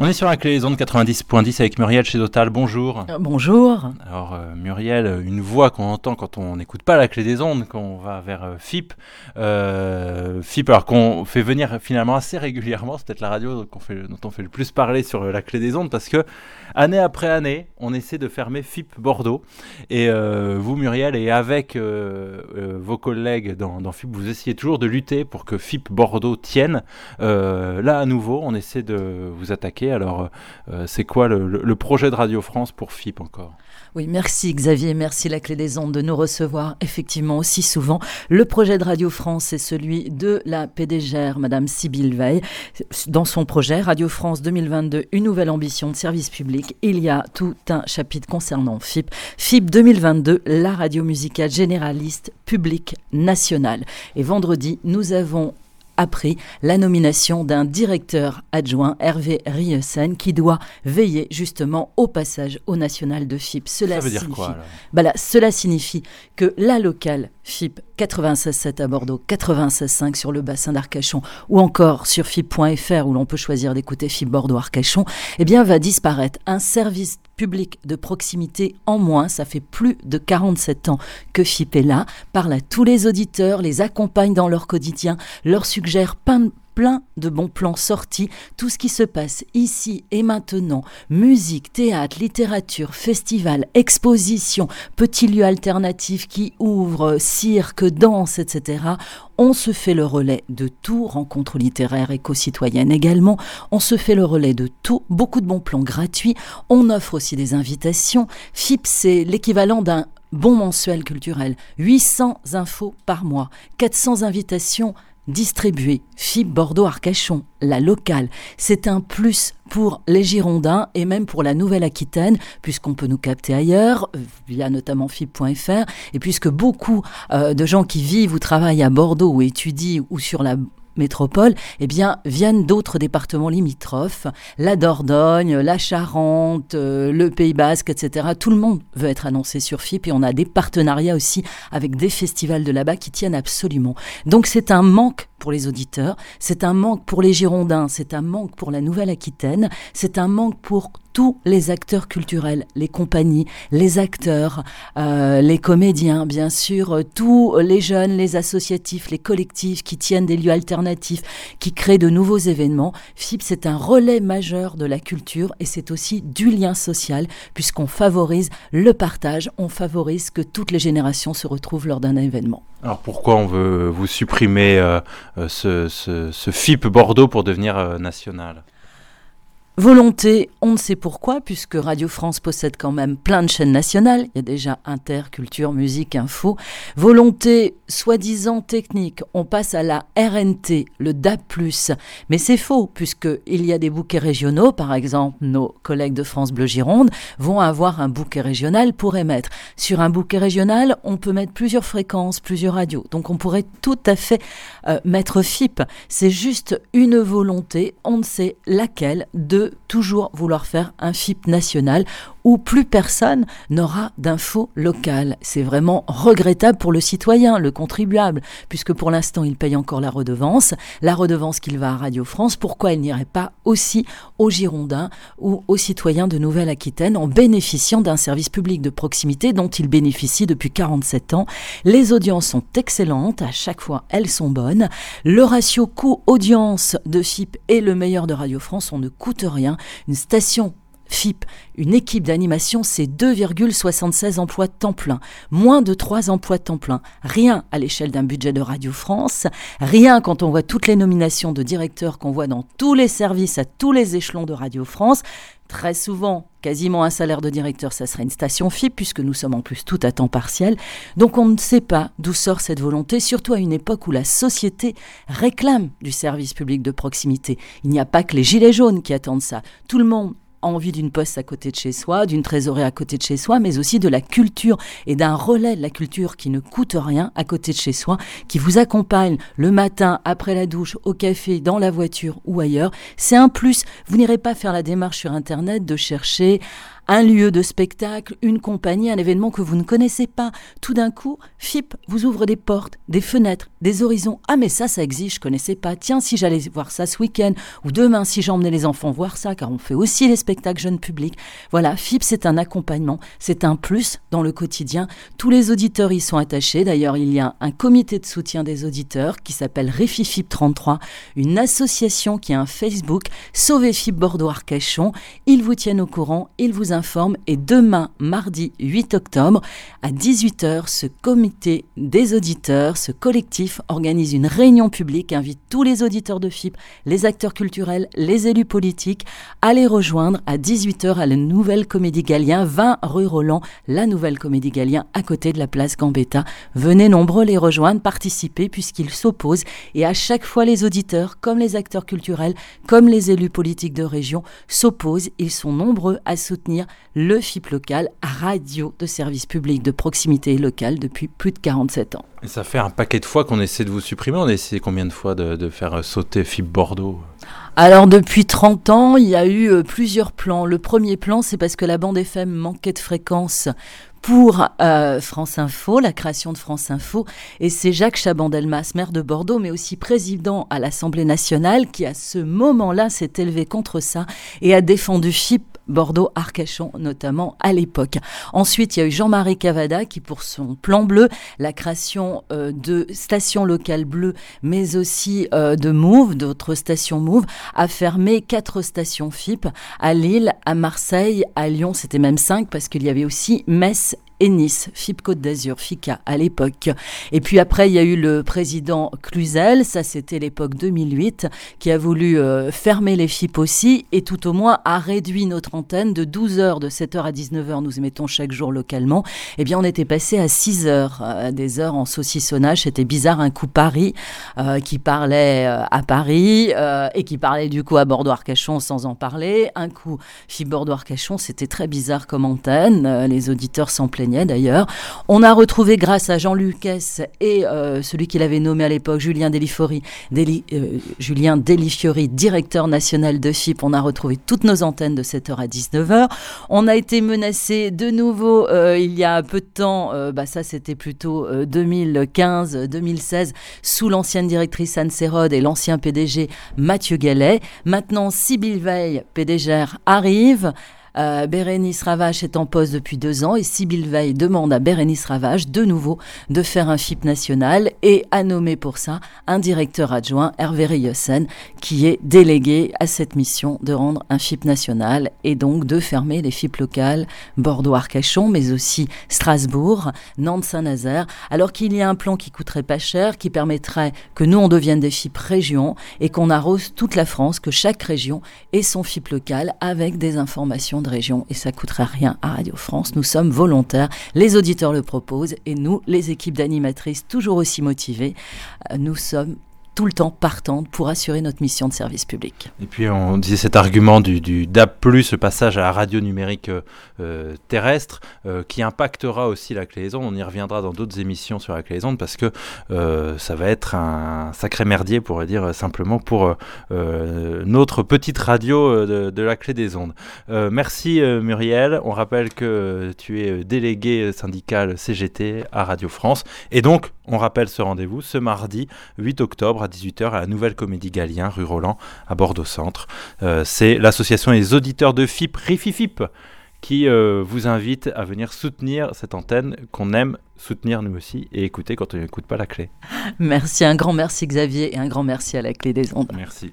On est sur la clé des ondes 90.10 avec Muriel chez Total. Bonjour. Euh, bonjour. Alors euh, Muriel, une voix qu'on entend quand on n'écoute pas la clé des ondes, quand on va vers euh, FIP. FIP, alors qu'on fait venir finalement assez régulièrement, c'est peut-être la radio dont on, fait, dont on fait le plus parler sur la clé des ondes, parce que année après année, on essaie de fermer FIP Bordeaux. Et vous Muriel, et avec vos collègues dans, dans, FIP, vous essayez toujours de lutter pour que FIP Bordeaux tienne. là à nouveau, on essaie de vous attaquer alors, euh, c'est quoi le, projet de Radio France pour FIP encore? Oui, merci Xavier, merci la clé des ondes de nous recevoir effectivement aussi souvent. Le projet de Radio France, c'est celui de la PDGR, Madame Sybille Veil. Dans son projet Radio France 2022, une nouvelle ambition de service public, il y a tout un chapitre concernant FIP. FIP 2022, la radio musicale généraliste publique nationale. Et vendredi, nous avons appris la nomination d'un directeur adjoint, Hervé Riesen, qui doit veiller justement au passage au national de FIP. Cela Ça veut dire quoi bah Cela signifie que la locale FIP 96.7 à Bordeaux, 96.5 sur le bassin d'Arcachon ou encore sur FIP.fr où l'on peut choisir d'écouter FIP Bordeaux-Arcachon, eh bien va disparaître un service public de proximité en moins. Ça fait plus de 47 ans que FIP est là, parle à tous les auditeurs, les accompagne dans leur quotidien, leur suggère plein plein de bons plans sortis, tout ce qui se passe ici et maintenant, musique, théâtre, littérature, festival, exposition, petits lieux alternatifs qui ouvrent, cirque, danse, etc. On se fait le relais de tout, rencontres littéraires éco-citoyennes également, on se fait le relais de tout, beaucoup de bons plans gratuits, on offre aussi des invitations. FIP, c'est l'équivalent d'un bon mensuel culturel, 800 infos par mois, 400 invitations distribuée. FIB Bordeaux-Arcachon, la locale. C'est un plus pour les Girondins et même pour la Nouvelle-Aquitaine, puisqu'on peut nous capter ailleurs, via notamment FIB.fr, et puisque beaucoup euh, de gens qui vivent ou travaillent à Bordeaux ou étudient ou sur la métropole, eh bien, viennent d'autres départements limitrophes, la Dordogne, la Charente, euh, le Pays Basque, etc. Tout le monde veut être annoncé sur FIP et on a des partenariats aussi avec des festivals de là-bas qui tiennent absolument. Donc c'est un manque pour les auditeurs, c'est un manque pour les Girondins, c'est un manque pour la Nouvelle-Aquitaine, c'est un manque pour tous les acteurs culturels, les compagnies, les acteurs, euh, les comédiens, bien sûr, euh, tous les jeunes, les associatifs, les collectifs qui tiennent des lieux alternatifs, qui créent de nouveaux événements. FIP, c'est un relais majeur de la culture et c'est aussi du lien social puisqu'on favorise le partage, on favorise que toutes les générations se retrouvent lors d'un événement. Alors pourquoi on veut vous supprimer euh, ce, ce, FIP Bordeaux pour devenir national Volonté, on ne sait pourquoi, puisque Radio France possède quand même plein de chaînes nationales. Il y a déjà Inter, Culture, Musique, Info. Volonté, soi-disant technique, on passe à la RNT, le DAP+. Mais c'est faux, puisqu'il y a des bouquets régionaux. Par exemple, nos collègues de France Bleu Gironde vont avoir un bouquet régional pour émettre. Sur un bouquet régional, on peut mettre plusieurs fréquences, plusieurs radios. Donc on pourrait tout à fait euh, mettre FIP. C'est juste une volonté, on ne sait laquelle, de toujours vouloir faire un FIP national où plus personne n'aura d'infos locales. C'est vraiment regrettable pour le citoyen, le contribuable, puisque pour l'instant il paye encore la redevance, la redevance qu'il va à Radio France, pourquoi il n'irait pas aussi aux Girondins ou aux citoyens de Nouvelle-Aquitaine en bénéficiant d'un service public de proximité dont il bénéficie depuis 47 ans? Les audiences sont excellentes, à chaque fois elles sont bonnes. Le ratio coût-audience de FIP est le meilleur de Radio France, on ne coûte rien. Une station FIP, une équipe d'animation, c'est 2,76 emplois temps plein, moins de 3 emplois temps plein. Rien à l'échelle d'un budget de Radio France, rien quand on voit toutes les nominations de directeurs qu'on voit dans tous les services à tous les échelons de Radio France. Très souvent, quasiment un salaire de directeur, ça serait une station FIP, puisque nous sommes en plus tout à temps partiel. Donc on ne sait pas d'où sort cette volonté, surtout à une époque où la société réclame du service public de proximité. Il n'y a pas que les gilets jaunes qui attendent ça. Tout le monde envie d'une poste à côté de chez soi, d'une trésorerie à côté de chez soi, mais aussi de la culture et d'un relais de la culture qui ne coûte rien à côté de chez soi, qui vous accompagne le matin, après la douche, au café, dans la voiture ou ailleurs. C'est un plus. Vous n'irez pas faire la démarche sur Internet de chercher un lieu de spectacle, une compagnie, un événement que vous ne connaissez pas. Tout d'un coup, FIP vous ouvre des portes, des fenêtres, des horizons. Ah mais ça, ça existe, je connaissais pas. Tiens, si j'allais voir ça ce week-end, ou demain, si j'emmenais les enfants voir ça, car on fait aussi les spectacles jeunes publics. Voilà, FIP, c'est un accompagnement, c'est un plus dans le quotidien. Tous les auditeurs y sont attachés. D'ailleurs, il y a un comité de soutien des auditeurs qui s'appelle RéfiFIP 33, une association qui a un Facebook, Sauvez FIP Bordeaux Arcachon. Ils vous tiennent au courant, ils vous et demain, mardi 8 octobre, à 18h, ce comité des auditeurs, ce collectif organise une réunion publique, invite tous les auditeurs de FIP, les acteurs culturels, les élus politiques à les rejoindre à 18h à la nouvelle Comédie Galien, 20 rue Roland, la nouvelle Comédie Galien à côté de la place Gambetta. Venez nombreux les rejoindre, participer puisqu'ils s'opposent et à chaque fois les auditeurs, comme les acteurs culturels, comme les élus politiques de région, s'opposent. Ils sont nombreux à soutenir le FIP local, radio de service public de proximité locale depuis plus de 47 ans. Et ça fait un paquet de fois qu'on essaie de vous supprimer. On a essayé combien de fois de, de faire sauter FIP Bordeaux? Alors depuis 30 ans, il y a eu euh, plusieurs plans. Le premier plan, c'est parce que la bande FM manquait de fréquence pour euh, France Info, la création de France Info. Et c'est Jacques Chabandelmas, maire de Bordeaux, mais aussi président à l'Assemblée nationale, qui à ce moment-là s'est élevé contre ça et a défendu FIP Bordeaux-Arcachon notamment à l'époque. Ensuite, il y a eu Jean-Marie Cavada qui, pour son plan bleu, la création euh, de stations locales bleues, mais aussi euh, de Move, d'autres stations Move, a fermé quatre stations FIP à Lille, à Marseille, à Lyon, c'était même cinq parce qu'il y avait aussi Metz et Nice, FIP Côte d'Azur, FICA à l'époque. Et puis après, il y a eu le président Cluzel, ça c'était l'époque 2008, qui a voulu euh, fermer les FIP aussi, et tout au moins a réduit notre antenne de 12 heures, de 7 h à 19 h nous émettons chaque jour localement. Eh bien, on était passé à 6 heures, euh, des heures en saucissonnage, c'était bizarre, un coup Paris, euh, qui parlait à Paris, et qui parlait du coup à Bordeaux-Arcachon sans en parler, un coup FIP Bordeaux-Arcachon, c'était très bizarre comme antenne, les auditeurs s'en plaignaient d'ailleurs. On a retrouvé grâce à Jean Lucas et euh, celui qu'il avait nommé à l'époque, Julien Delifori, euh, Julien Delifiori, directeur national de FIP, on a retrouvé toutes nos antennes de 7h à 19h. On a été menacé de nouveau euh, il y a peu de temps, bah ça c'était plutôt 2015-2016, sous l'ancienne directrice Anne Serrode et l'ancien PDG Mathieu Gallet. Maintenant, Sybille Veil, PDG, arrive. Euh, Bérénice Ravage est en poste depuis deux ans et Sybille Veil demande à Bérénice Ravage de nouveau de faire un FIP national et à nommer pour ça un directeur adjoint, Hervé Riyossen, qui est délégué à cette mission de rendre un FIP national et donc de fermer les FIP locales Bordeaux-Arcachon, mais aussi Strasbourg, Nantes-Saint-Nazaire, alors qu'il y a un plan qui coûterait pas cher, qui permettrait que nous on devienne des FIP régions et qu'on arrose toute la France, que chaque région ait son FIP local avec des informations région et ça coûtera rien à Radio France. Nous sommes volontaires, les auditeurs le proposent et nous, les équipes d'animatrices toujours aussi motivées, euh, nous sommes tout le temps partante pour assurer notre mission de service public. Et puis on disait cet argument du, du DAB+, le passage à la radio numérique euh, euh, terrestre, euh, qui impactera aussi la clé des ondes. On y reviendra dans d'autres émissions sur la clé des ondes parce que ça va être un sacré merdier, pour dire simplement, pour notre petite radio de, de, la clé des ondes. merci Muriel. On rappelle que tu es délégué syndical CGT à Radio France. Et donc, on rappelle ce rendez-vous ce mardi 8 octobre 18h à la Nouvelle Comédie Galien, rue Roland, à Bordeaux-Centre. Euh, c'est l'association des auditeurs de FIP, RIFIFIP, qui euh, vous invite à venir soutenir cette antenne qu'on aime soutenir nous aussi et écouter quand on n'écoute pas la clé. Merci, un grand merci Xavier et un grand merci à la clé des ondes. Merci.